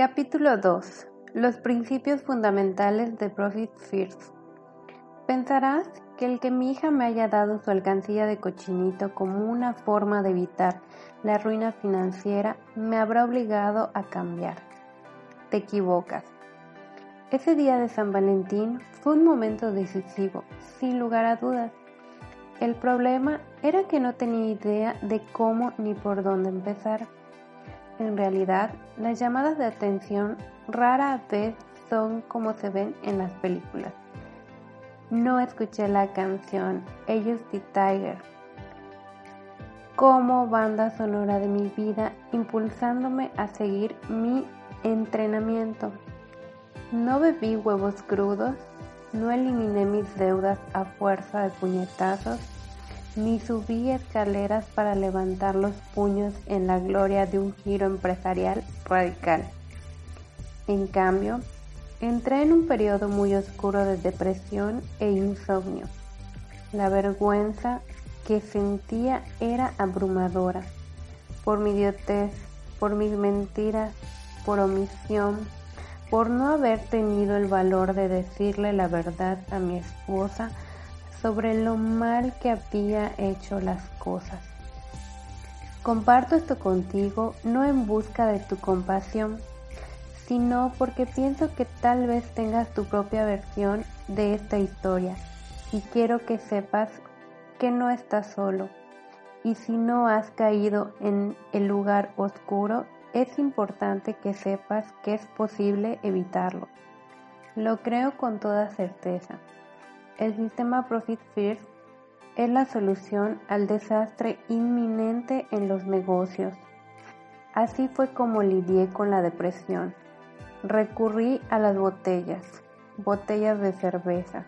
Capítulo 2. Los principios fundamentales de Profit First. Pensarás que el que mi hija me haya dado su alcancía de cochinito como una forma de evitar la ruina financiera me habrá obligado a cambiar. Te equivocas. Ese día de San Valentín fue un momento decisivo, sin lugar a dudas. El problema era que no tenía idea de cómo ni por dónde empezar. En realidad, las llamadas de atención rara vez son como se ven en las películas. No escuché la canción Ellos the Tiger como banda sonora de mi vida, impulsándome a seguir mi entrenamiento. No bebí huevos crudos, no eliminé mis deudas a fuerza de puñetazos ni subí escaleras para levantar los puños en la gloria de un giro empresarial radical. En cambio, entré en un periodo muy oscuro de depresión e insomnio. La vergüenza que sentía era abrumadora, por mi idiotez, por mis mentiras, por omisión, por no haber tenido el valor de decirle la verdad a mi esposa sobre lo mal que había hecho las cosas. Comparto esto contigo no en busca de tu compasión, sino porque pienso que tal vez tengas tu propia versión de esta historia y quiero que sepas que no estás solo. Y si no has caído en el lugar oscuro, es importante que sepas que es posible evitarlo. Lo creo con toda certeza. El sistema Profit First es la solución al desastre inminente en los negocios. Así fue como lidié con la depresión. Recurrí a las botellas, botellas de cerveza.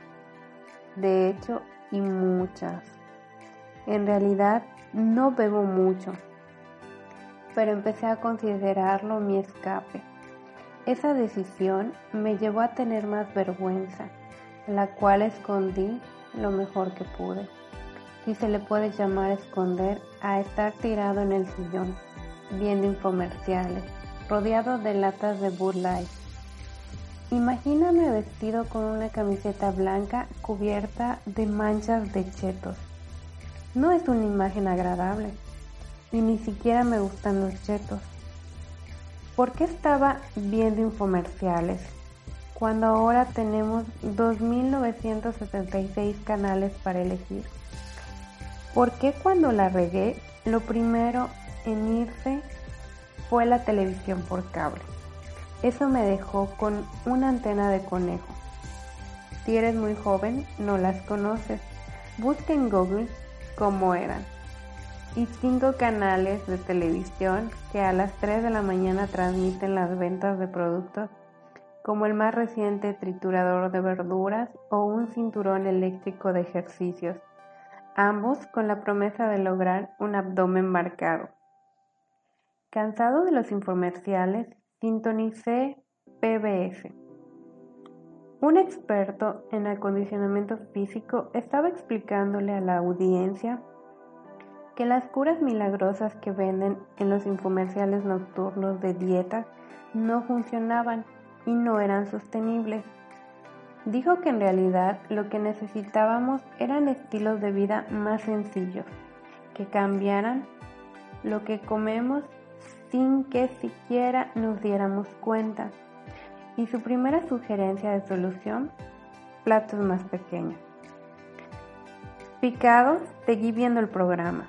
De hecho, y muchas. En realidad, no bebo mucho, pero empecé a considerarlo mi escape. Esa decisión me llevó a tener más vergüenza la cual escondí lo mejor que pude. Si se le puede llamar esconder a estar tirado en el sillón, viendo infomerciales, rodeado de latas de Bud Light. Imagíname vestido con una camiseta blanca cubierta de manchas de chetos. No es una imagen agradable y ni siquiera me gustan los chetos. ¿Por qué estaba viendo infomerciales cuando ahora tenemos 2.976 canales para elegir? ¿Por qué cuando la regué, lo primero en irse fue la televisión por cable? Eso me dejó con una antena de conejo. Si eres muy joven, no las conoces. Busca en Google cómo eran. Y cinco canales de televisión que a las 3 de la mañana transmiten las ventas de productos como el más reciente triturador de verduras o un cinturón eléctrico de ejercicios, ambos con la promesa de lograr un abdomen marcado. Cansado de los infomerciales, sintonicé PBS. Un experto en acondicionamiento físico estaba explicándole a la audiencia que las curas milagrosas que venden en los infomerciales nocturnos de dieta no funcionaban y no eran sostenibles. Dijo que en realidad lo que necesitábamos eran estilos de vida más sencillos, que cambiaran lo que comemos sin que siquiera nos diéramos cuenta. Y su primera sugerencia de solución, platos más pequeños. Picado, seguí viendo el programa.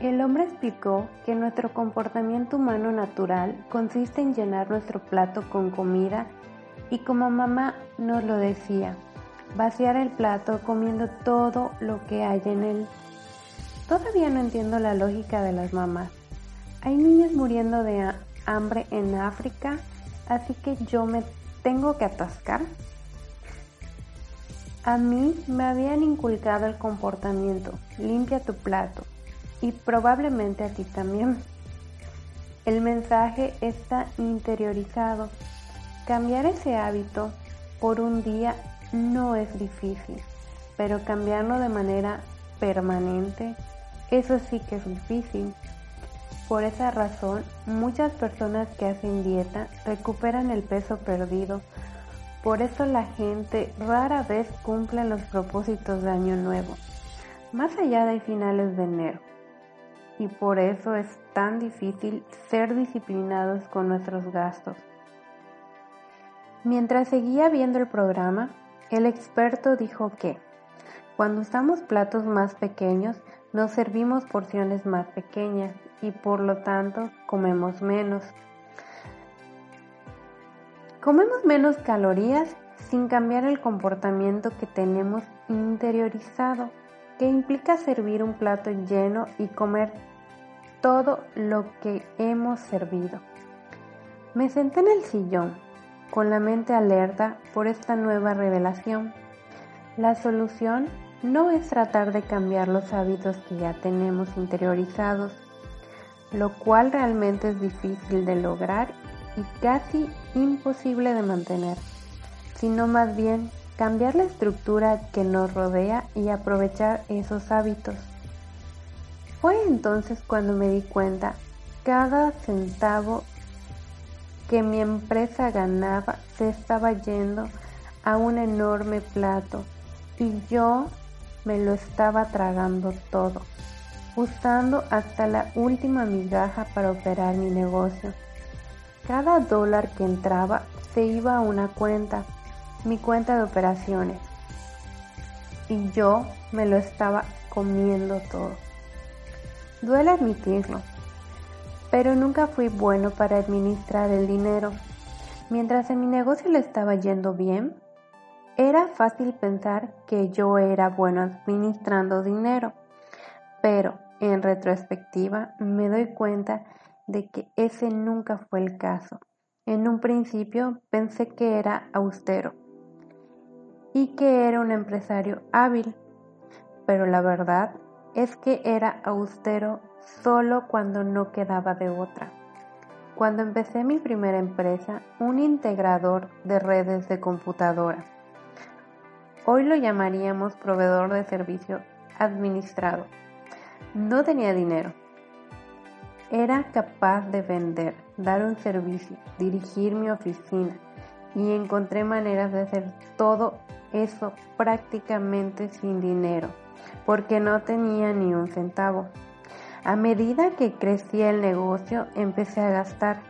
El hombre explicó que nuestro comportamiento humano natural consiste en llenar nuestro plato con comida y como mamá nos lo decía, vaciar el plato comiendo todo lo que hay en él. Todavía no entiendo la lógica de las mamás, Hay niños muriendo de hambre en África, así que yo me tengo que atascar. A mí me habían inculcado el comportamiento, limpia tu plato, y probablemente a ti también. El mensaje está interiorizado. Cambiar ese hábito por un día no es difícil, pero cambiarlo de manera permanente, eso sí que es difícil. Por esa razón, muchas personas que hacen dieta recuperan el peso perdido. Por eso la gente rara vez cumple los propósitos de Año Nuevo, más allá de finales de enero. Y por eso es tan difícil ser disciplinados con nuestros gastos. Mientras seguía viendo el programa, el experto dijo que cuando usamos platos más pequeños, nos servimos porciones más pequeñas y por lo tanto comemos menos. Comemos menos calorías sin cambiar el comportamiento que tenemos interiorizado, que implica servir un plato lleno y comer todo lo que hemos servido. Me senté en el sillón, con la mente alerta por esta nueva revelación. La solución no es tratar de cambiar los hábitos que ya tenemos interiorizados, lo cual realmente es difícil de lograr y casi imposible de mantener, sino más bien cambiar la estructura que nos rodea y aprovechar esos hábitos. Fue entonces cuando me di cuenta cada centavo que mi empresa ganaba se estaba yendo a un enorme plato y yo me lo estaba tragando todo usando hasta la última migaja para operar mi negocio. Cada dólar que entraba se iba a una cuenta, mi cuenta de operaciones, y yo me lo estaba comiendo todo. Duele admitirlo, pero nunca fui bueno para administrar el dinero. Mientras en mi negocio le estaba yendo bien, era fácil pensar que yo era bueno administrando dinero pero en retrospectiva me doy cuenta de que ese nunca fue el caso. En un principio pensé que era austero y que era un empresario hábil, pero la verdad es que era austero solo cuando no quedaba de otra. Cuando empecé mi primera empresa, un integrador de redes de computadora. Hoy lo llamaríamos proveedor de servicio administrado no tenía dinero. Era capaz de vender, dar un servicio, dirigir mi oficina y encontré maneras de hacer todo eso prácticamente sin dinero, porque no tenía ni un centavo. A medida que crecía el negocio, empecé a gastar.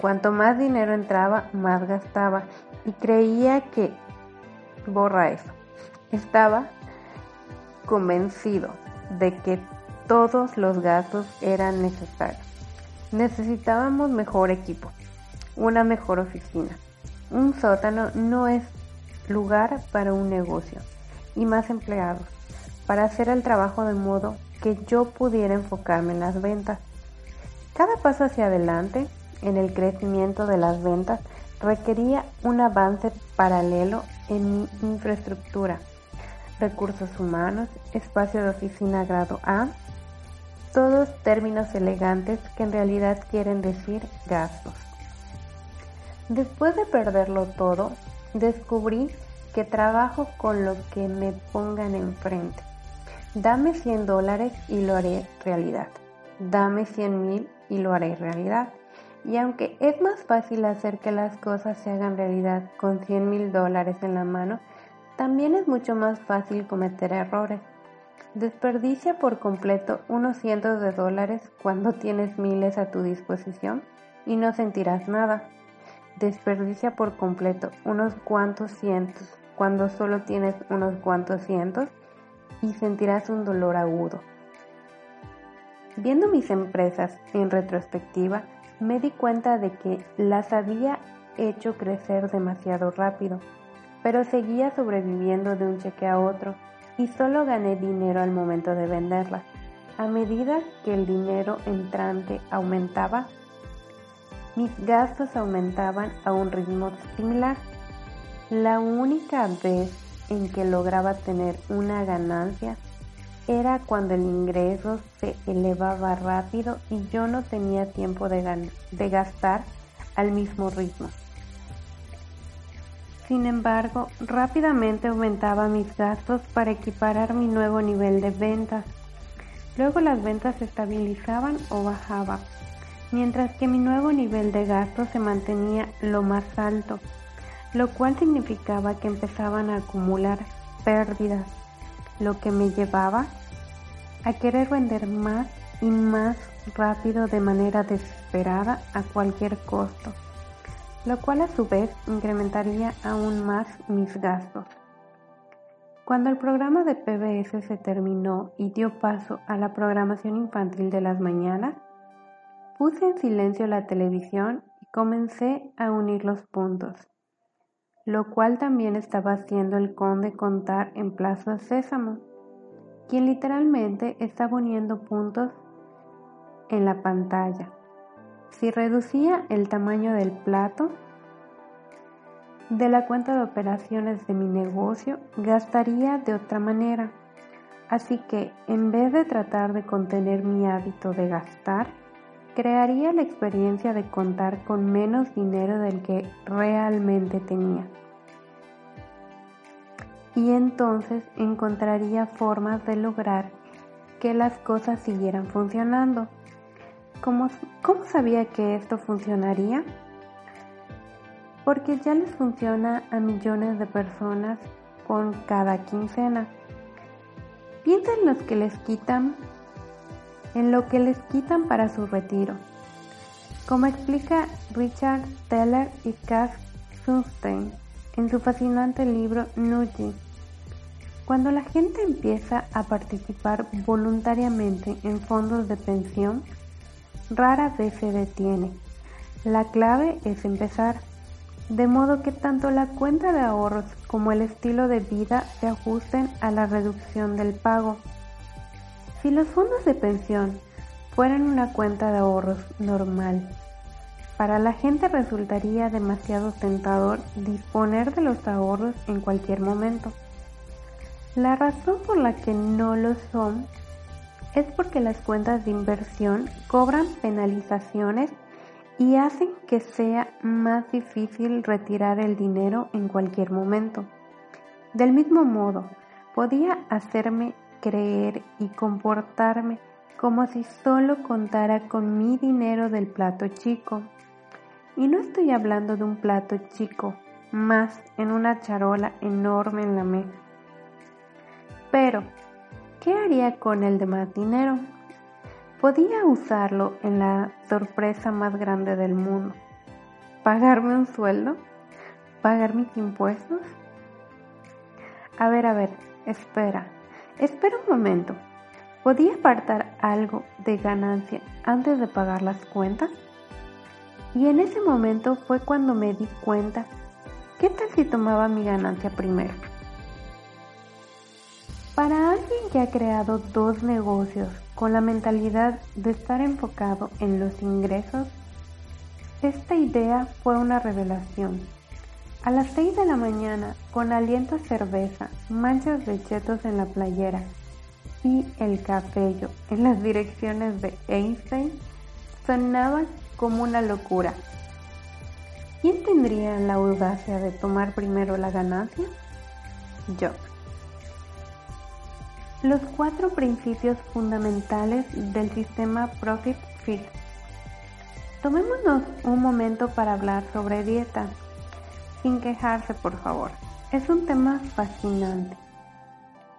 Cuanto más dinero entraba, más gastaba y creía que, borra eso, estaba convencido de que todos los gastos eran necesarios. Necesitábamos mejor equipo, una mejor oficina. Un sótano no es lugar para un negocio y más empleados para hacer el trabajo de modo que yo pudiera enfocarme en las ventas. Cada paso hacia adelante en el crecimiento de las ventas requería un avance paralelo en mi infraestructura, recursos humanos, espacio de oficina grado A, todos términos elegantes que en realidad quieren decir gastos. Después de perderlo todo, descubrí que trabajo con lo que me pongan enfrente. Dame 100 dólares y lo haré realidad. Dame 100 mil y lo haré realidad. Y aunque es más fácil hacer que las cosas se hagan realidad con 100 mil dólares en la mano, también es mucho más fácil cometer errores. Desperdicia por completo unos cientos de dólares cuando tienes miles a tu disposición y no sentirás nada. Desperdicia por completo unos cuantos cientos cuando solo tienes unos cuantos cientos y sentirás un dolor agudo. Viendo mis empresas en retrospectiva, me di cuenta de que las había hecho crecer demasiado rápido, pero seguía sobreviviendo de un cheque a otro y solo gané dinero al momento de venderlas. a medida que el dinero entrante aumentaba, mis gastos aumentaban a un ritmo similar. La única vez en que lograba tener una ganancia era cuando el ingreso se elevaba rápido y yo no tenía tiempo de, gastar al mismo ritmo. Sin embargo, rápidamente aumentaba mis gastos para equiparar mi nuevo nivel de ventas. Luego las ventas se estabilizaban o bajaban, mientras que mi nuevo nivel de gastos se mantenía lo más alto, lo cual significaba que empezaban a acumular pérdidas, lo que me llevaba a querer vender más y más rápido de manera desesperada a cualquier costo lo cual a su vez incrementaría aún más mis gastos. Cuando el programa de PBS se terminó y dio paso a la programación infantil de las mañanas, puse en silencio la televisión y comencé a unir los puntos, lo cual también estaba haciendo el conde contar en Plaza Sésamo, quien literalmente estaba uniendo puntos en la pantalla. Si reducía el tamaño del plato de la cuenta de operaciones de mi negocio, gastaría de otra manera. Así que, en vez de tratar de contener mi hábito de gastar, crearía la experiencia de contar con menos dinero del que realmente tenía. Y entonces encontraría formas de lograr que las cosas siguieran funcionando ¿Cómo, sabía que esto funcionaría? Porque ya les funciona a millones de personas con cada quincena. Piensa en los que les quitan, en lo que les quitan para su retiro. Como explica Richard Teller y Cass Sunstein en su fascinante libro Nudging, cuando la gente empieza a participar voluntariamente en fondos de pensión, rara vez se detiene. La clave es empezar, de modo que tanto la cuenta de ahorros como el estilo de vida se ajusten a la reducción del pago. Si los fondos de pensión fueran una cuenta de ahorros normal, para la gente resultaría demasiado tentador disponer de los ahorros en cualquier momento. La razón por la que no lo son es porque las cuentas de inversión cobran penalizaciones y hacen que sea más difícil retirar el dinero en cualquier momento. Del mismo modo, podía hacerme creer y comportarme como si solo contara con mi dinero del plato chico. Y no estoy hablando de un plato chico, más en una charola enorme en la mesa. Pero ¿Qué haría con el demás dinero? Podía usarlo en la sorpresa más grande del mundo. ¿Pagarme un sueldo? ¿Pagar mis impuestos? A ver, a ver, espera, espera un momento. ¿Podía apartar algo de ganancia antes de pagar las cuentas? Y en ese momento fue cuando me di cuenta, ¿qué tal si tomaba mi ganancia primero? Para alguien que ha creado dos negocios con la mentalidad de estar enfocado en los ingresos, esta idea fue una revelación. A las 6 de la mañana, con aliento a cerveza, manchas de chetos en la playera y el cabello en las direcciones de Einstein, sonaba como una locura. ¿Quién tendría la audacia de tomar primero la ganancia? Yo. Los cuatro principios fundamentales del sistema Profit Fit. Tomémonos un momento para hablar sobre dieta, sin quejarse por favor. Es un tema fascinante.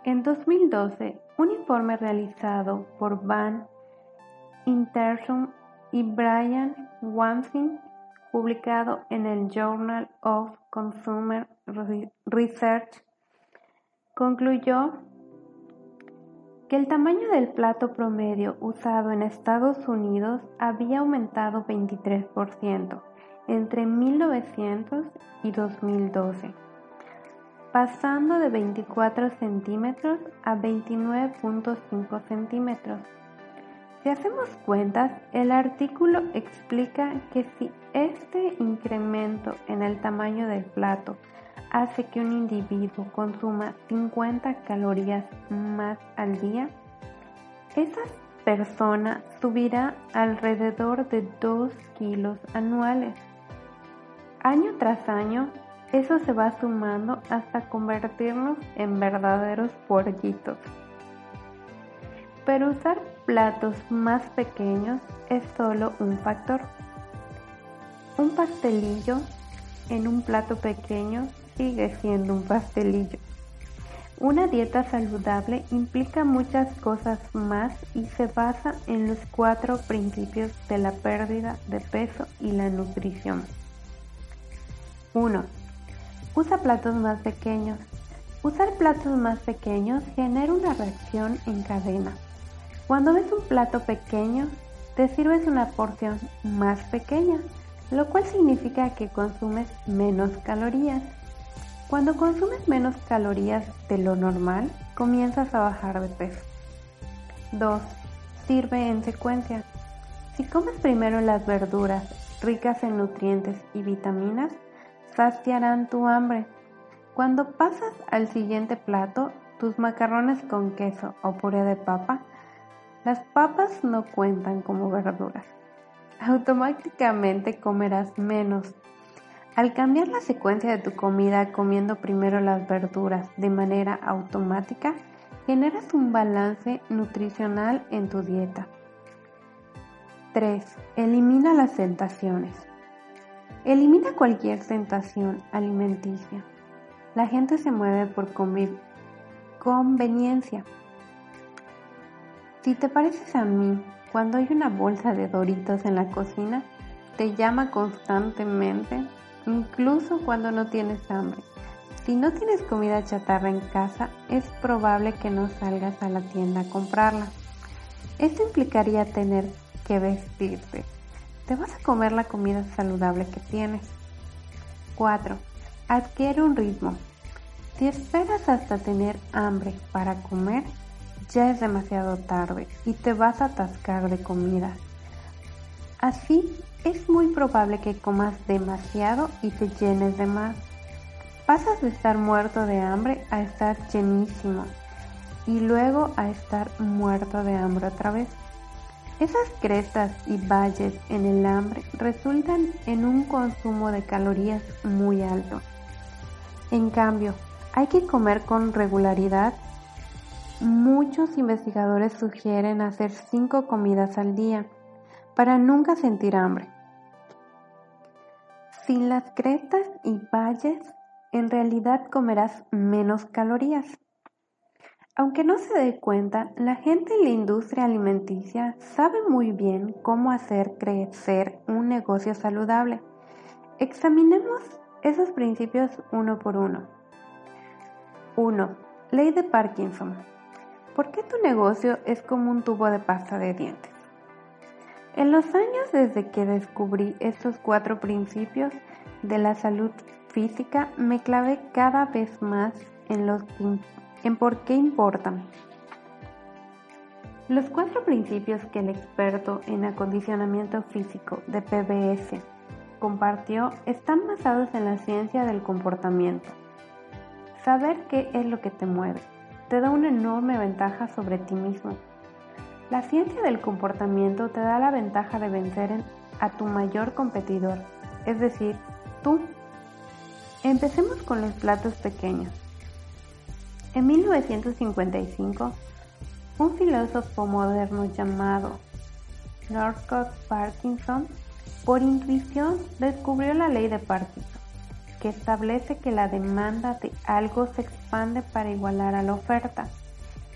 En 2012, un informe realizado por Van Interson y Brian Wansing, publicado en el Journal of Consumer Research, concluyó que el tamaño del plato promedio usado en Estados Unidos había aumentado 23% entre 1900 y 2012, pasando de 24 centímetros a 29.5 centímetros. Si hacemos cuentas, el artículo explica que si este incremento en el tamaño del plato hace que un individuo consuma 50 calorías más al día, esa persona subirá alrededor de 2 kilos anuales. Año tras año, eso se va sumando hasta convertirnos en verdaderos puerquitos. Pero usar platos más pequeños es solo un factor. Un pastelillo en un plato pequeño sigue siendo un pastelillo. Una dieta saludable implica muchas cosas más y se basa en los cuatro principios de la pérdida de peso y la nutrición. 1. Usa platos más pequeños. Usar platos más pequeños genera una reacción en cadena. Cuando ves un plato pequeño, te sirves una porción más pequeña, lo cual significa que consumes menos calorías. Cuando consumes menos calorías de lo normal, comienzas a bajar de peso. 2. Sirve en secuencia. Si comes primero las verduras ricas en nutrientes y vitaminas, saciarán tu hambre. Cuando pasas al siguiente plato, tus macarrones con queso o puré de papa, las papas no cuentan como verduras. Automáticamente comerás menos. Al cambiar la secuencia de tu comida comiendo primero las verduras de manera automática, generas un balance nutricional en tu dieta. 3. Elimina las tentaciones. Elimina cualquier tentación alimenticia. La gente se mueve por conveniencia si te pareces a mí, cuando hay una bolsa de doritos en la cocina, te llama constantemente, incluso cuando no tienes hambre. Si no tienes comida chatarra en casa, es probable que no salgas a la tienda a comprarla. Esto implicaría tener que vestirte. Te vas a comer la comida saludable que tienes. 4. Adquiere un ritmo. Si esperas hasta tener hambre para comer, ya es demasiado tarde y te vas a atascar de comida. Así es muy probable que comas demasiado y te llenes de más. Pasas de estar muerto de hambre a estar llenísimo y luego a estar muerto de hambre otra vez. Esas crestas y valles en el hambre resultan en un consumo de calorías muy alto. En cambio, hay que comer con regularidad Muchos investigadores sugieren hacer cinco comidas al día para nunca sentir hambre. Sin las crestas y valles, en realidad comerás menos calorías. Aunque no se dé cuenta, la gente en la industria alimenticia sabe muy bien cómo hacer crecer un negocio saludable. Examinemos esos principios uno por uno. 1. Ley de Parkinson. ¿Por qué tu negocio es como un tubo de pasta de dientes? En los años desde que descubrí estos cuatro principios de la salud física, me clavé cada vez más en, los, en por qué importan. Los cuatro principios que el experto en acondicionamiento físico de PBS compartió están basados en la ciencia del comportamiento. Saber qué es lo que te mueve te da una enorme ventaja sobre ti mismo. La ciencia del comportamiento te da la ventaja de vencer a tu mayor competidor, es decir, tú. Empecemos con los platos pequeños. En 1955, un filósofo moderno llamado Northcote Parkinson, por intuición, descubrió la ley de Parkinson que establece que la demanda de algo se expande para igualar a la oferta.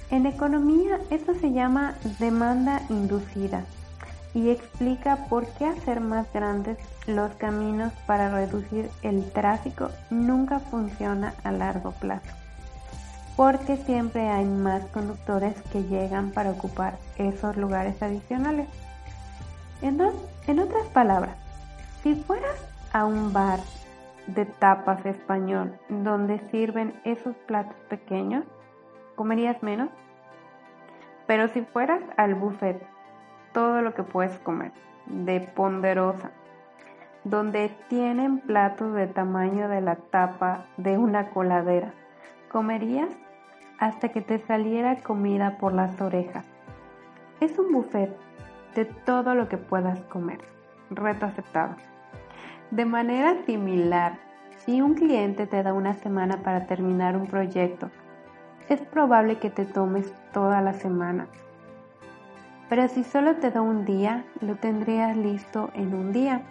En economía esto se llama demanda inducida y explica por qué hacer más grandes los caminos para reducir el tráfico nunca funciona a largo plazo. Porque siempre hay más conductores que llegan para ocupar esos lugares adicionales. En, otras palabras, si fueras a un bar de tapas español donde sirven esos platos pequeños, comerías menos. Pero si fueras al buffet todo lo que puedes comer, de ponderosa, donde tienen platos de tamaño de la tapa de una coladera. Comerías hasta que te saliera comida por las orejas. Es un buffet de todo lo que puedas comer. Reto aceptado. De manera similar, si un cliente te da una semana para terminar un proyecto, es probable que te tomes toda la semana. Pero si solo te da un día, lo tendrías listo en un día.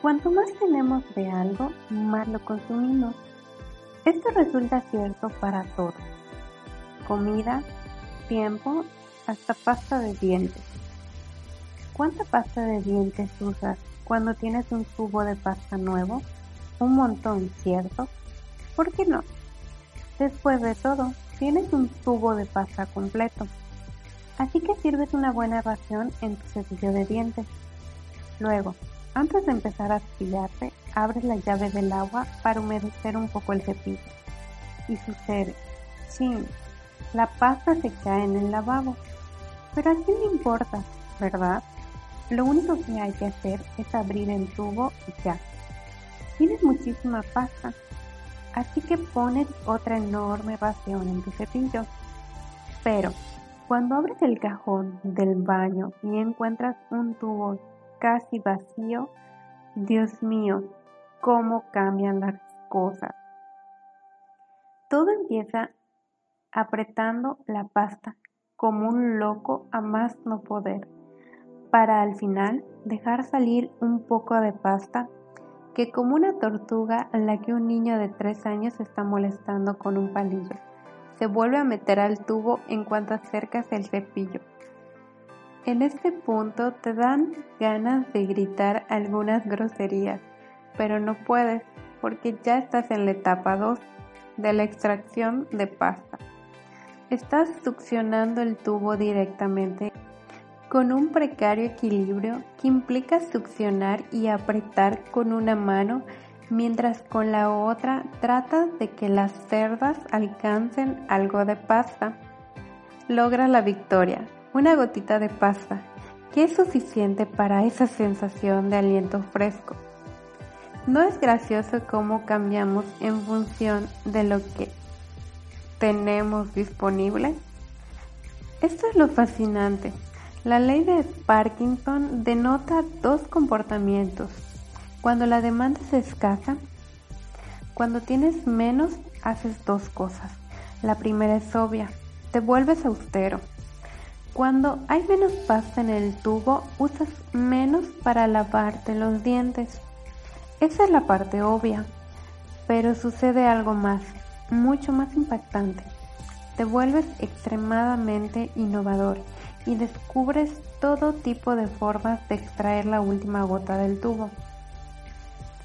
Cuanto más tenemos de algo, más lo consumimos. Esto resulta cierto para todo. Comida, tiempo, hasta pasta de dientes. ¿Cuánta pasta de dientes usas cuando tienes un tubo de pasta nuevo? Un montón, ¿cierto? ¿Por qué no? Después de todo, tienes un tubo de pasta completo. Así que sirves una buena ración en tu cepillo de dientes. Luego, antes de empezar a cepillarte, abres la llave del agua para humedecer un poco el cepillo. Y sucede, sí, la pasta se cae en el lavabo. Pero a quién le importa, ¿verdad? Lo único que hay que hacer es abrir el tubo y ya. Tienes muchísima pasta, así que pones otra enorme ración en tu cepillo. Pero cuando abres el cajón del baño y encuentras un tubo casi vacío, Dios mío, cómo cambian las cosas. Todo empieza apretando la pasta como un loco a más no poder, para al final dejar salir un poco de pasta que como una tortuga a la que un niño de tres años está molestando con un palillo, se vuelve a meter al tubo en cuanto acercas el cepillo. En este punto te dan ganas de gritar algunas groserías, pero no puedes porque ya estás en la etapa 2 de la extracción de pasta. Estás succionando el tubo directamente con un precario equilibrio que implica succionar y apretar con una mano mientras con la otra tratas de que las cerdas alcancen algo de pasta. Logras la victoria, una gotita de pasta, que es suficiente para esa sensación de aliento fresco. ¿No es gracioso cómo cambiamos en función de lo que tenemos disponible? Esto es lo fascinante. La ley de Parkinson denota dos comportamientos. Cuando la demanda es escasa, cuando tienes menos, haces dos cosas. La primera es obvia, te vuelves austero. Cuando hay menos pasta en el tubo, usas menos para lavarte los dientes. Esa es la parte obvia, pero sucede algo más, mucho más impactante. Te vuelves extremadamente innovador y descubres todo tipo de formas de extraer la última gota del tubo.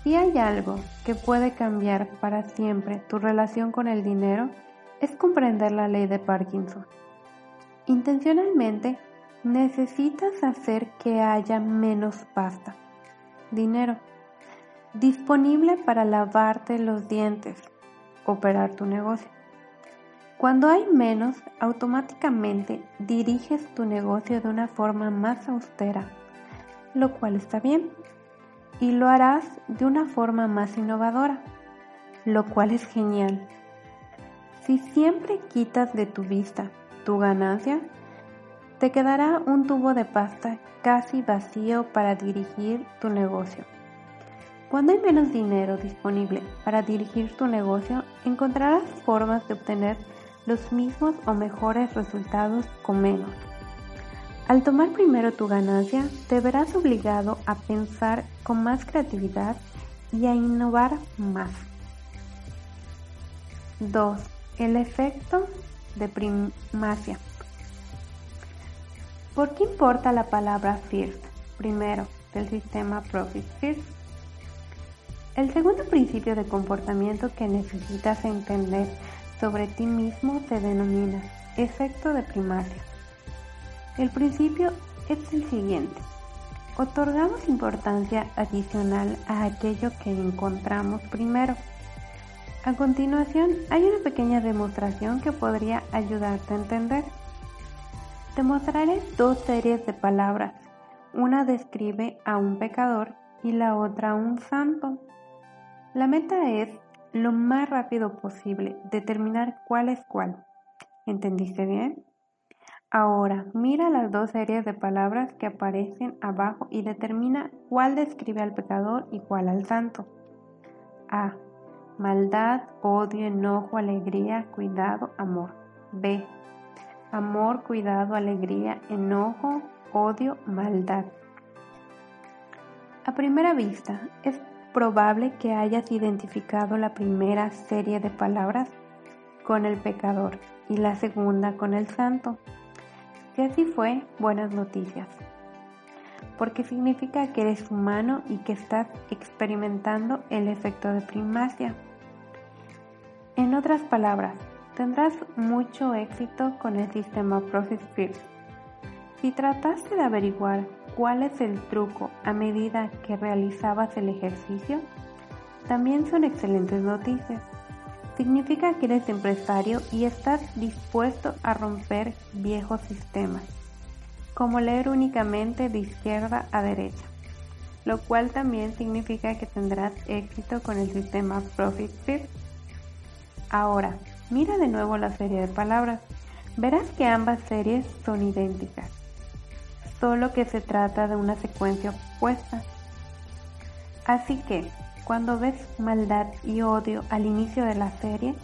Si hay algo que puede cambiar para siempre tu relación con el dinero, es comprender la ley de Parkinson. Intencionalmente necesitas hacer que haya menos pasta, dinero, disponible para lavarte los dientes, operar tu negocio. Cuando hay menos, automáticamente diriges tu negocio de una forma más austera, lo cual está bien, y lo harás de una forma más innovadora, lo cual es genial. Si siempre quitas de tu vista tu ganancia, te quedará un tubo de pasta casi vacío para dirigir tu negocio. Cuando hay menos dinero disponible para dirigir tu negocio, encontrarás formas de obtener los mismos o mejores resultados con menos. Al tomar primero tu ganancia, te verás obligado a pensar con más creatividad y a innovar más. 2. El efecto de primacia. ¿Por qué importa la palabra first? Primero, del sistema Profit First. El segundo principio de comportamiento que necesitas entender sobre ti mismo se denomina efecto de primacia. El principio es el siguiente. Otorgamos importancia adicional a aquello que encontramos primero. A continuación hay una pequeña demostración que podría ayudarte a entender. Te mostraré dos series de palabras. Una describe a un pecador y la otra a un santo. La meta es, lo más rápido posible, determinar cuál es cuál. ¿Entendiste bien? Ahora, mira las dos series de palabras que aparecen abajo y determina cuál describe al pecador y cuál al santo. A. Maldad, odio, enojo, alegría, cuidado, amor. B. Amor, cuidado, alegría, enojo, odio, maldad. A primera vista, es probable que hayas identificado la primera serie de palabras con el pecador y la segunda con el santo. Si así fue, buenas noticias, porque significa que eres humano y que estás experimentando el efecto de primacia. En otras palabras, tendrás mucho éxito con el sistema Profit First. Si trataste de averiguar cuál es el truco a medida que realizabas el ejercicio, también son excelentes noticias. Significa que eres empresario y estás dispuesto a romper viejos sistemas, como leer únicamente de izquierda a derecha, lo cual también significa que tendrás éxito con el sistema Profit First. Ahora, mira de nuevo la serie de palabras. Verás que ambas series son idénticas, solo que se trata de una secuencia opuesta. Así que, cuando ves maldad y odio al inicio de la serie,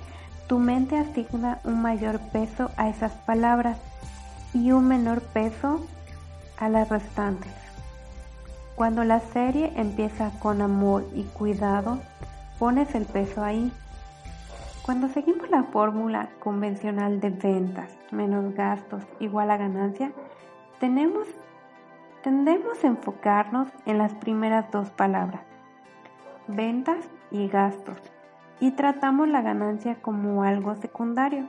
tu mente asigna un mayor peso a esas palabras y un menor peso a las restantes. Cuando la serie empieza con amor y cuidado, pones el peso ahí. Cuando seguimos la fórmula convencional de ventas menos gastos igual a ganancia, tenemos, tendemos a enfocarnos en las primeras dos palabras ventas y gastos y tratamos la ganancia como algo secundario.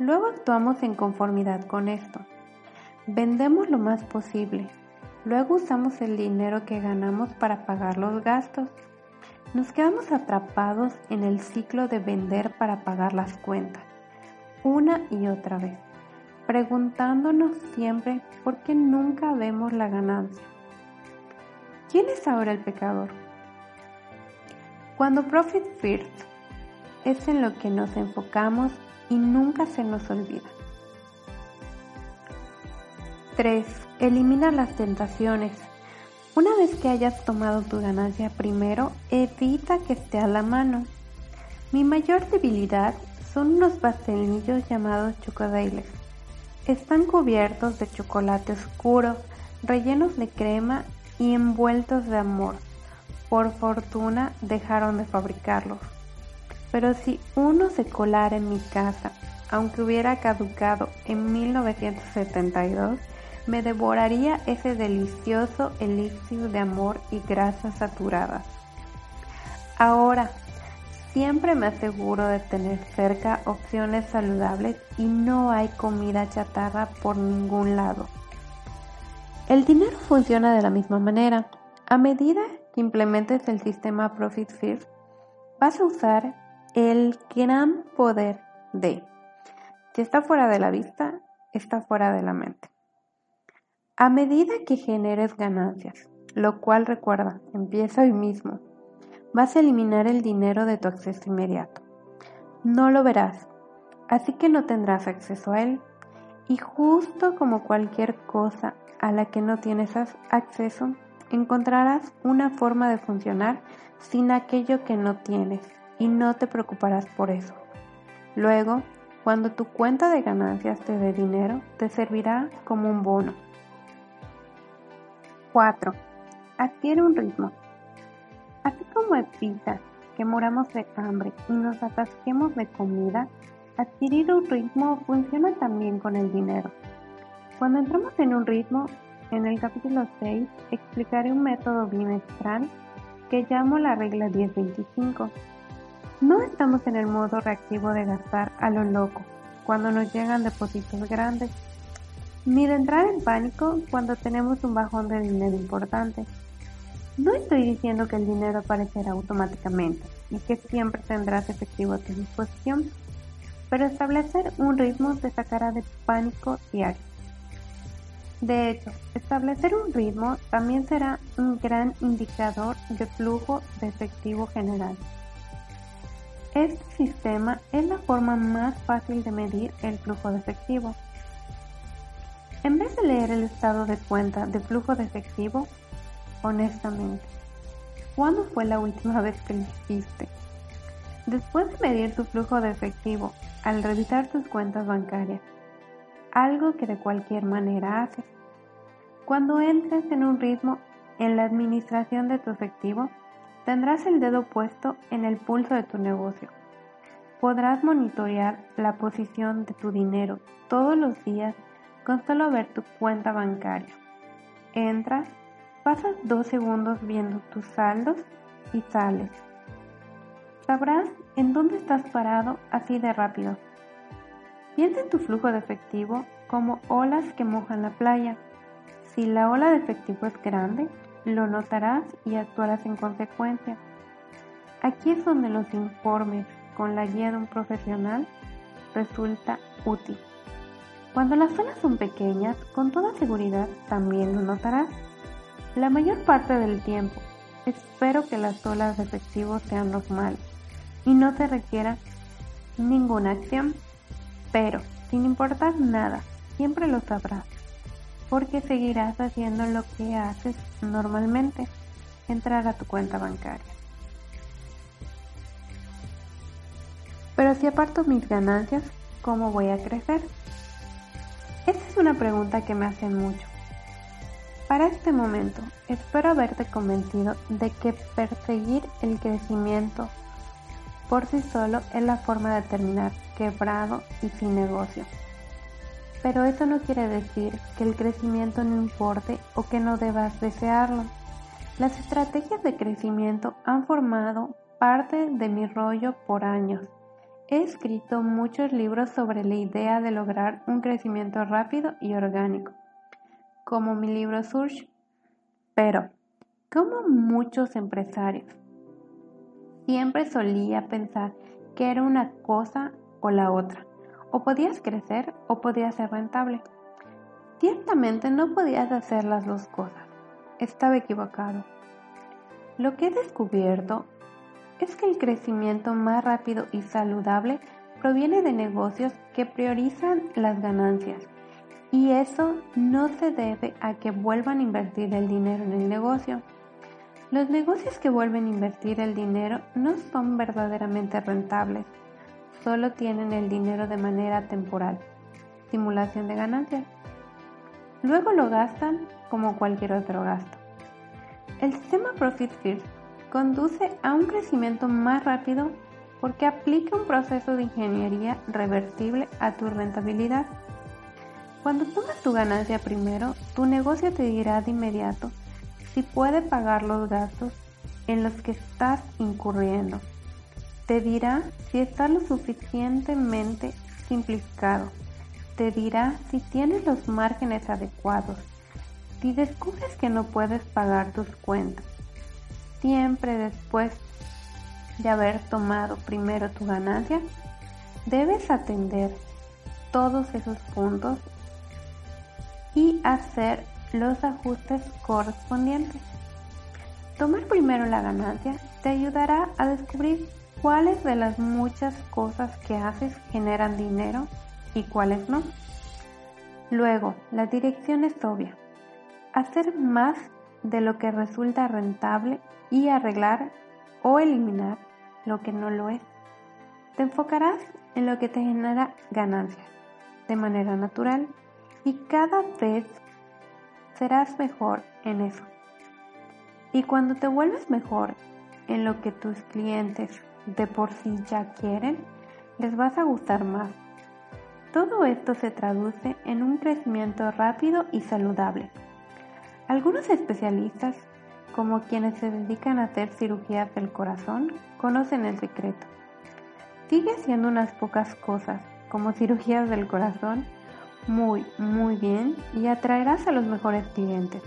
Luego actuamos en conformidad con esto. Vendemos lo más posible. Luego usamos el dinero que ganamos para pagar los gastos. Nos quedamos atrapados en el ciclo de vender para pagar las cuentas, una y otra vez, preguntándonos siempre por qué nunca vemos la ganancia. ¿Quién es ahora el pecador? Cuando Profit First es en lo que nos enfocamos y nunca se nos olvida. 3. Elimina las tentaciones. Una vez que hayas tomado tu ganancia primero, evita que esté a la mano. Mi mayor debilidad son unos pastelillos llamados chocodailes. Están cubiertos de chocolate oscuro, rellenos de crema y envueltos de amor. Por fortuna dejaron de fabricarlos. Pero si uno se colara en mi casa, aunque hubiera caducado en 1972, me devoraría ese delicioso elixir de amor y grasas saturadas. Ahora, siempre me aseguro de tener cerca opciones saludables y no hay comida chatarra por ningún lado. El dinero funciona de la misma manera. A medida que implementes el sistema Profit First, vas a usar el gran poder de si está fuera de la vista, está fuera de la mente. A medida que generes ganancias, lo cual recuerda, empieza hoy mismo, vas a eliminar el dinero de tu acceso inmediato. No lo verás, así que no tendrás acceso a él. Y justo como cualquier cosa a la que no tienes acceso, encontrarás una forma de funcionar sin aquello que no tienes y no te preocuparás por eso. Luego, cuando tu cuenta de ganancias te dé dinero, te servirá como un bono. 4. Adquiere un ritmo. Así como evita que moramos de hambre y nos atasquemos de comida, adquirir un ritmo funciona también con el dinero. Cuando entramos en un ritmo, en el capítulo 6 explicaré un método bimestral que llamo la regla 1025. No estamos en el modo reactivo de gastar a lo loco cuando nos llegan depósitos grandes, ni de entrar en pánico cuando tenemos un bajón de dinero importante. No estoy diciendo que el dinero aparecerá automáticamente y que siempre tendrás efectivo a tu disposición. pero establecer un ritmo te sacará de pánico diario. De hecho, establecer un ritmo también será un gran indicador de flujo de efectivo general. Este sistema es la forma más fácil de medir el flujo de efectivo. En vez de leer el estado de cuenta de flujo de efectivo, honestamente, ¿cuándo fue la última vez que lo hiciste? Después de medir tu flujo de efectivo, al revisar tus cuentas bancarias, algo que de cualquier manera haces, cuando entres en un ritmo en la administración de tu efectivo, Tendrás el dedo puesto en el pulso de tu negocio. Podrás monitorear la posición de tu dinero todos los días con solo ver tu cuenta bancaria. Entras, pasas dos segundos viendo tus saldos y sales. Sabrás en dónde estás parado así de rápido. Piensa en tu flujo de efectivo como olas que mojan la playa. Si la ola de efectivo es grande, lo notarás y actuarás en consecuencia. Aquí es donde los informes con la guía de un profesional resulta útil. Cuando las olas son pequeñas, con toda seguridad también lo notarás. La mayor parte del tiempo, espero que las olas de efectivo sean normales y no te requiera ninguna acción, pero sin importar nada, siempre lo sabrás porque seguirás haciendo lo que haces normalmente, entrar a tu cuenta bancaria. Pero si aparto mis ganancias, ¿cómo voy a crecer? Esa es una pregunta que me hacen mucho. Para este momento, espero haberte convencido de que perseguir el crecimiento por sí solo es la forma de terminar quebrado y sin negocio. Pero eso no quiere decir que el crecimiento no importe o que no debas desearlo. Las estrategias de crecimiento han formado parte de mi rollo por años. He escrito muchos libros sobre la idea de lograr un crecimiento rápido y orgánico, como mi libro Surge. Pero, como muchos empresarios, siempre solía pensar que era una cosa o la otra. O podías crecer o podías ser rentable. Ciertamente no podías hacer las dos cosas. Estaba equivocado. Lo que he descubierto es que el crecimiento más rápido y saludable proviene de negocios que priorizan las ganancias. Y eso no se debe a que vuelvan a invertir el dinero en el negocio. Los negocios que vuelven a invertir el dinero no son verdaderamente rentables solo tienen el dinero de manera temporal, simulación de ganancias. Luego lo gastan como cualquier otro gasto. El sistema Profit First conduce a un crecimiento más rápido porque aplica un proceso de ingeniería reversible a tu rentabilidad. Cuando tomas tu ganancia primero, tu negocio te dirá de inmediato si puede pagar los gastos en los que estás incurriendo te dirá si está lo suficientemente simplificado. Te dirá si tienes los márgenes adecuados. Si descubres que no puedes pagar tus cuentas, siempre después de haber tomado primero tu ganancia, debes atender todos esos puntos y hacer los ajustes correspondientes. Tomar primero la ganancia te ayudará a descubrir cuáles de las muchas cosas que haces generan dinero y cuáles no. Luego, la dirección es obvia. Hacer más de lo que resulta rentable y arreglar o eliminar lo que no lo es. Te enfocarás en lo que te genera ganancias de manera natural y cada vez serás mejor en eso. Y cuando te vuelves mejor en lo que tus clientes de por sí ya quieren, les vas a gustar más. Todo esto se traduce en un crecimiento rápido y saludable. Algunos especialistas, como quienes se dedican a hacer cirugías del corazón, conocen el secreto. Sigue haciendo unas pocas cosas, como cirugías del corazón, muy, muy bien y atraerás a los mejores clientes.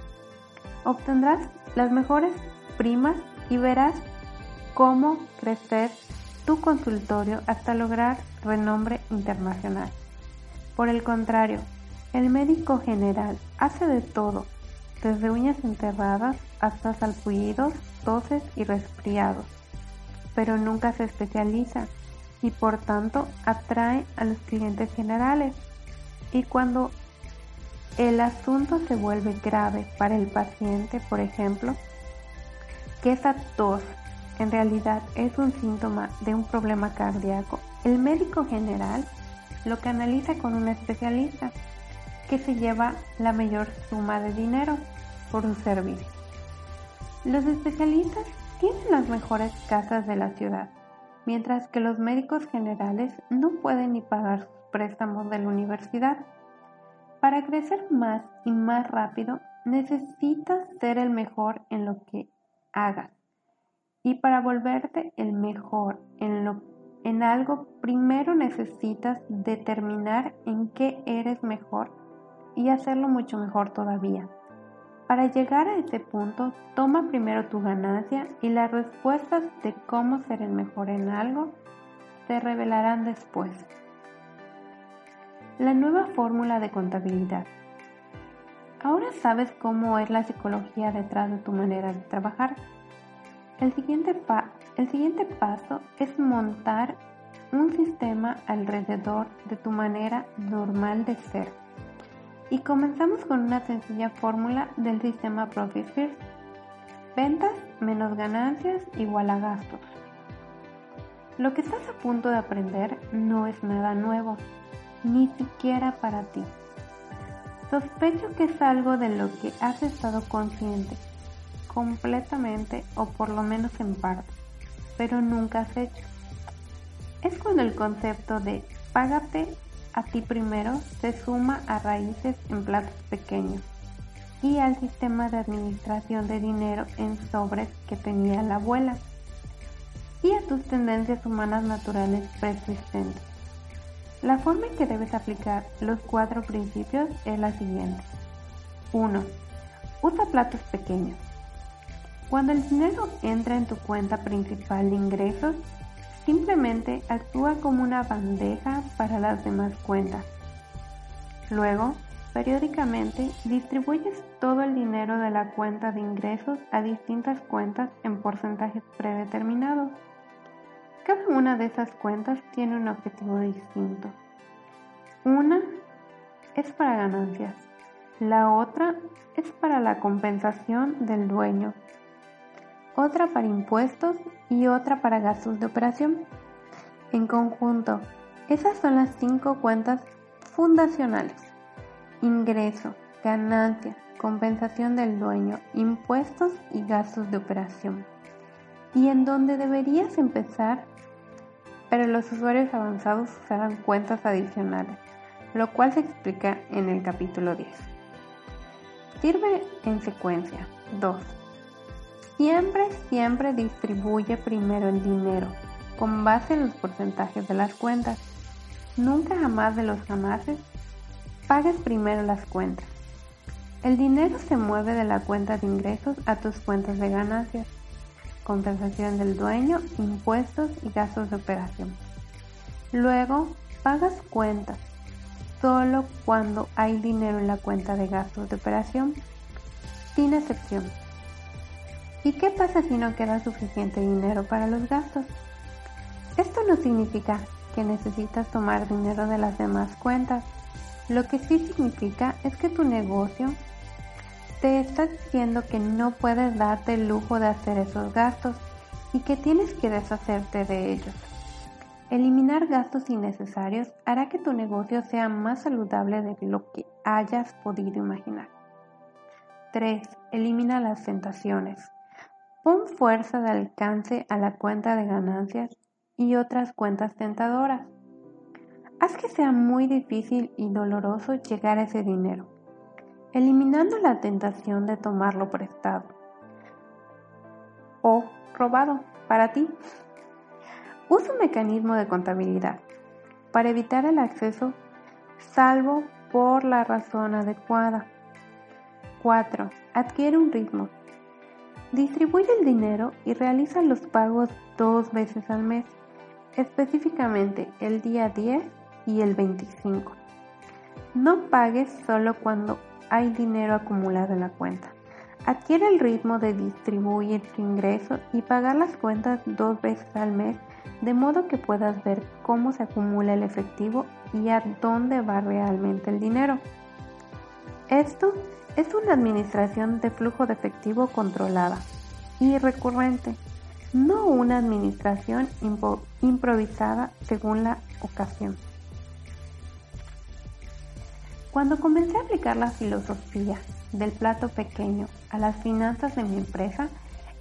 Obtendrás las mejores primas y verás cómo crecer tu consultorio hasta lograr renombre internacional. Por el contrario, el médico general hace de todo, desde uñas enterradas hasta salpullidos, toses y resfriados, pero nunca se especializa y por tanto atrae a los clientes generales. Y cuando el asunto se vuelve grave para el paciente, por ejemplo, que esa tos en realidad es un síntoma de un problema cardíaco, el médico general lo canaliza con un especialista que se lleva la mayor suma de dinero por un servicio. Los especialistas tienen las mejores casas de la ciudad, mientras que los médicos generales no pueden ni pagar sus préstamos de la universidad. Para crecer más y más rápido, necesitas ser el mejor en lo que hagas. Y para volverte el mejor en, lo, en algo, primero necesitas determinar en qué eres mejor y hacerlo mucho mejor todavía. Para llegar a ese punto, toma primero tu ganancia y las respuestas de cómo ser el mejor en algo se revelarán después. La nueva fórmula de contabilidad. Ahora sabes cómo es la psicología detrás de tu manera de trabajar. El siguiente, paso es montar un sistema alrededor de tu manera normal de ser y comenzamos con una sencilla fórmula del sistema Profit First. Ventas menos ganancias igual a gastos. Lo que estás a punto de aprender no es nada nuevo, ni siquiera para ti. Sospecho que es algo de lo que has estado consciente, completamente o por lo menos en parte, pero nunca has hecho. Es cuando el concepto de págate a ti primero se suma a raíces en platos pequeños y al sistema de administración de dinero en sobres que tenía la abuela y a tus tendencias humanas naturales persistentes. La forma en que debes aplicar los cuatro principios es la siguiente. 1. Usa platos pequeños. Cuando el dinero entra en tu cuenta principal de ingresos, Simplemente actúa como una bandeja para las demás cuentas. Luego, periódicamente distribuyes todo el dinero de la cuenta de ingresos a distintas cuentas en porcentajes predeterminados. Cada una de esas cuentas tiene un objetivo distinto. Una es para ganancias, la otra es para la compensación del dueño otra para impuestos y otra para gastos de operación. En conjunto, esas son las cinco cuentas fundacionales. Ingreso, ganancia, compensación del dueño, impuestos y gastos de operación. Y en donde deberías empezar, pero los usuarios avanzados usarán cuentas adicionales, lo cual se explica en el capítulo 10. Sirve en secuencia. 2 Siempre, siempre distribuye primero el dinero con base en los porcentajes de las cuentas. Nunca jamás de los jamases pagues primero las cuentas. El dinero se mueve de la cuenta de ingresos a tus cuentas de ganancias, compensación del dueño, impuestos y gastos de operación. Luego, pagas cuentas solo cuando hay dinero en la cuenta de gastos de operación, sin excepción. ¿Y qué pasa si no queda suficiente dinero para los gastos? Esto no significa que necesitas tomar dinero de las demás cuentas. Lo que sí significa es que tu negocio te está diciendo que no puedes darte el lujo de hacer esos gastos y que tienes que deshacerte de ellos. Eliminar gastos innecesarios hará que tu negocio sea más saludable de lo que hayas podido imaginar. 3. Elimina las tentaciones. Pon fuerza de alcance a la cuenta de ganancias y otras cuentas tentadoras. Haz que sea muy difícil y doloroso llegar a ese dinero, eliminando la tentación de tomarlo prestado o robado para ti. Usa un mecanismo de contabilidad para evitar el acceso salvo por la razón adecuada. 4. Adquiere un ritmo Distribuye el dinero y realiza los pagos dos veces al mes específicamente el día 10 y el 25. No pagues solo cuando hay dinero acumulado en la cuenta. Adquiere el ritmo de distribuir tu ingreso y pagar las cuentas dos veces al mes de modo que puedas ver cómo se acumula el efectivo y a dónde va realmente el dinero. Esto es una administración de flujo de efectivo controlada y recurrente, no una administración improvisada según la ocasión. Cuando comencé a aplicar la filosofía del plato pequeño a las finanzas de mi empresa,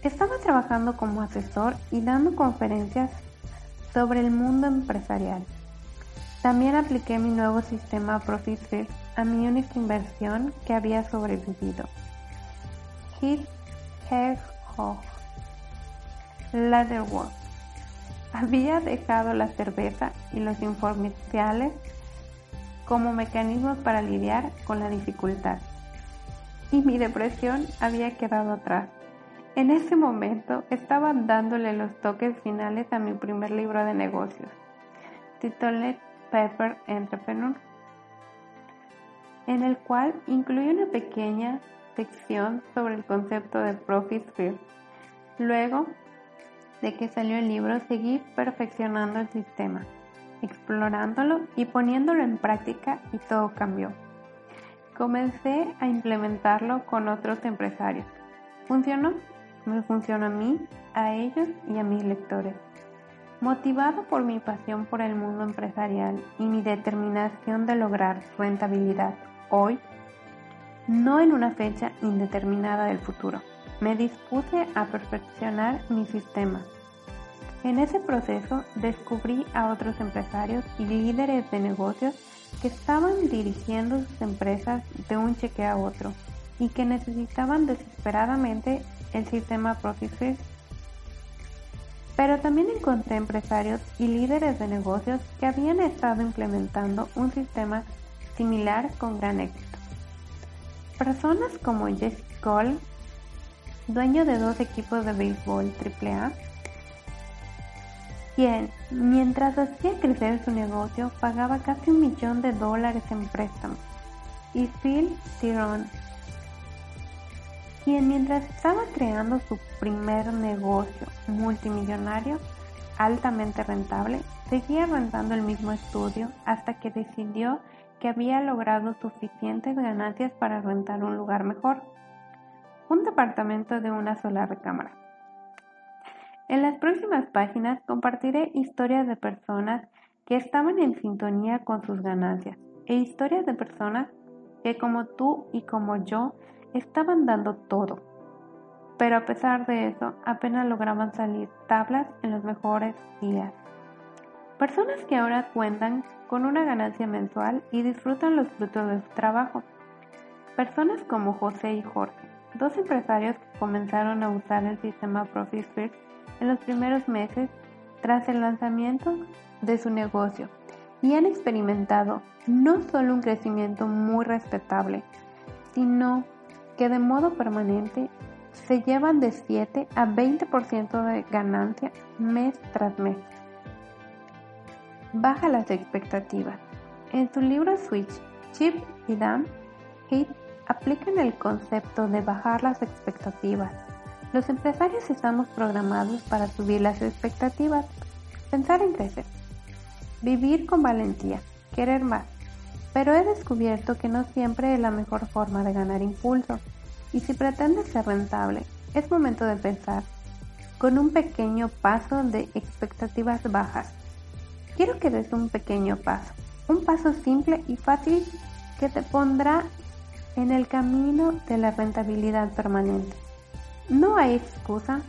estaba trabajando como asesor y dando conferencias sobre el mundo empresarial. También apliqué mi nuevo sistema Profit First a mi única inversión que había sobrevivido. Hit Hedgehog Leatherwork. Había dejado la cerveza y los informales como mecanismos para lidiar con la dificultad. Y mi depresión había quedado atrás. En ese momento estaba dándole los toques finales a mi primer libro de negocios, titulado Pepper Entrepreneur, en el cual incluye una pequeña sección sobre el concepto de Profit First. Luego de que salió el libro, seguí perfeccionando el sistema, explorándolo y poniéndolo en práctica y todo cambió. Comencé a implementarlo con otros empresarios. ¿Funcionó? Me funcionó a mí, a ellos y a mis lectores. Motivado por mi pasión por el mundo empresarial y mi determinación de lograr rentabilidad hoy, no en una fecha indeterminada del futuro, me dispuse a perfeccionar mi sistema. En ese proceso descubrí a otros empresarios y líderes de negocios que estaban dirigiendo sus empresas de un cheque a otro y que necesitaban desesperadamente el sistema Profit pero también encontré empresarios y líderes de negocios que habían estado implementando un sistema similar con gran éxito. Personas como Jesse Cole, dueño de dos equipos de béisbol AAA, quien, mientras hacía crecer su negocio, pagaba casi un millón de dólares en préstamos, y Phil Tyrone, quien mientras estaba creando su primer negocio multimillonario altamente rentable, seguía rentando el mismo estudio hasta que decidió que había logrado suficientes ganancias para rentar un lugar mejor, un departamento de una sola recámara. En las próximas páginas compartiré historias de personas que estaban en sintonía con sus ganancias e historias de personas que como tú y como yo estaban dando todo. Pero a pesar de eso, apenas lograban salir tablas en los mejores días. Personas que ahora cuentan con una ganancia mensual y disfrutan los frutos de su trabajo. Personas como José y Jorge, dos empresarios que comenzaron a usar el sistema Profit en los primeros meses tras el lanzamiento de su negocio y han experimentado no solo un crecimiento muy respetable, sino que de modo permanente se llevan de 7 a 20% de ganancia mes tras mes. Baja las expectativas. En su libro Switch, Chip y Dan Heath aplican el concepto de bajar las expectativas. Los empresarios estamos programados para subir las expectativas, pensar en crecer, vivir con valentía, querer más, pero he descubierto que no siempre es la mejor forma de ganar impulso. Y si pretendes ser rentable, es momento de pensar con un pequeño paso de expectativas bajas. Quiero que des un pequeño paso, un paso simple y fácil que te pondrá en el camino de la rentabilidad permanente. No hay excusa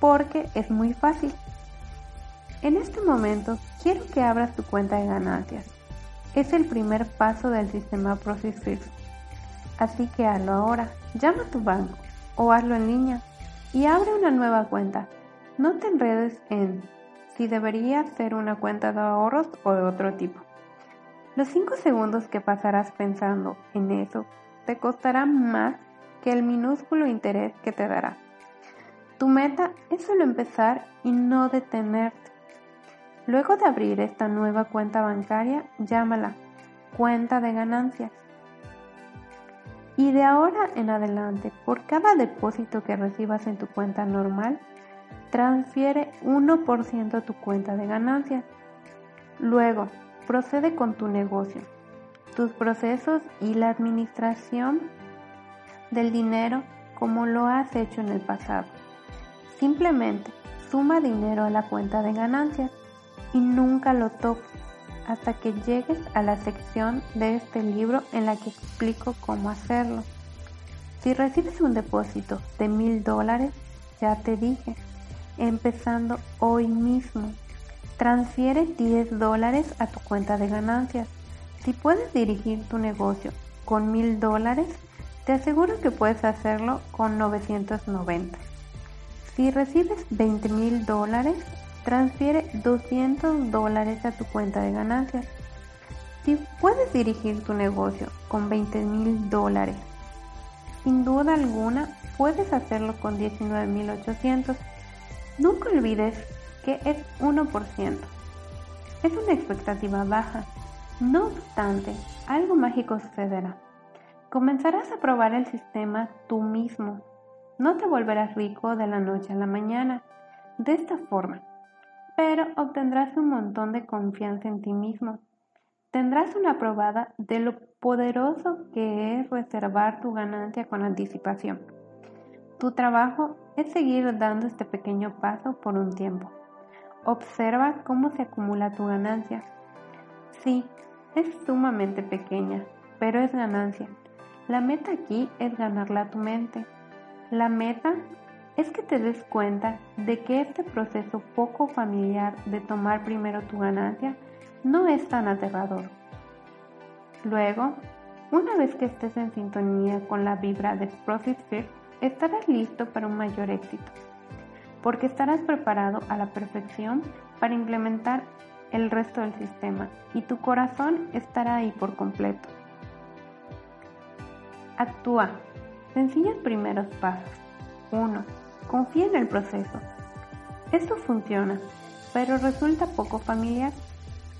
porque es muy fácil. En este momento quiero que abras tu cuenta de ganancias es el primer paso del sistema Profit Así que hazlo ahora. Llama a tu banco o hazlo en línea y abre una nueva cuenta. No te enredes en si debería ser una cuenta de ahorros o de otro tipo. Los 5 segundos que pasarás pensando en eso te costarán más que el minúsculo interés que te dará. Tu meta es solo empezar y no detenerte. Luego de abrir esta nueva cuenta bancaria, llámala cuenta de ganancias. Y de ahora en adelante, por cada depósito que recibas en tu cuenta normal, transfiere 1% a tu cuenta de ganancias. Luego, procede con tu negocio, tus procesos y la administración del dinero como lo has hecho en el pasado. Simplemente suma dinero a la cuenta de ganancias y nunca lo toques hasta que llegues a la sección de este libro en la que explico cómo hacerlo. Si recibes un depósito de mil dólares, ya te dije, empezando hoy mismo, transfiere 10 dólares a tu cuenta de ganancias. Si puedes dirigir tu negocio con mil dólares, te aseguro que puedes hacerlo con 990. Si recibes 20 mil dólares, transfiere 200 dólares a tu cuenta de ganancias. Si puedes dirigir tu negocio con 20 mil dólares, sin duda alguna puedes hacerlo con 19.800. Nunca olvides que es 1%. Es una expectativa baja. No obstante, algo mágico sucederá. Comenzarás a probar el sistema tú mismo. No te volverás rico de la noche a la mañana. De esta forma, pero obtendrás un montón de confianza en ti mismo. Tendrás una probada de lo poderoso que es reservar tu ganancia con anticipación. Tu trabajo es seguir dando este pequeño paso por un tiempo. Observa cómo se acumula tu ganancia. Sí, es sumamente pequeña, pero es ganancia. La meta aquí es ganarla a tu mente. La meta es que te des cuenta de que este proceso poco familiar de tomar primero tu ganancia no es tan aterrador. Luego, una vez que estés en sintonía con la vibra de Profit First, estarás listo para un mayor éxito, porque estarás preparado a la perfección para implementar el resto del sistema y tu corazón estará ahí por completo. Actúa. Sencillos primeros pasos. 1 Confía en el proceso. Esto funciona, pero resulta poco familiar.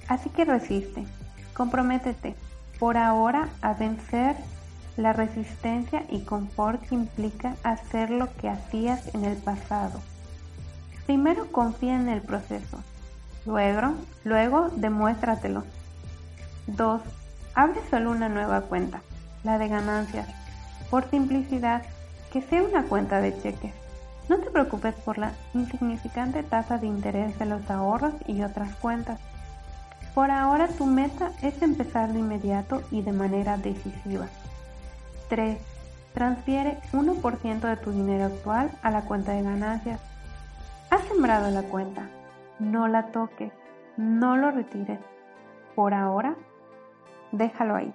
Así que resiste. Comprométete por ahora a vencer la resistencia y confort que implica hacer lo que hacías en el pasado. Primero confía en el proceso. Luego, luego demuéstratelo. 2. Abre solo una nueva cuenta, la de ganancias. Por simplicidad, que sea una cuenta de cheques. No te preocupes por la insignificante tasa de interés de los ahorros y otras cuentas. Por ahora tu meta es empezar de inmediato y de manera decisiva. 3. Transfiere 1% de tu dinero actual a la cuenta de ganancias. Has sembrado la cuenta. No la toques. No lo retires. Por ahora, déjalo ahí.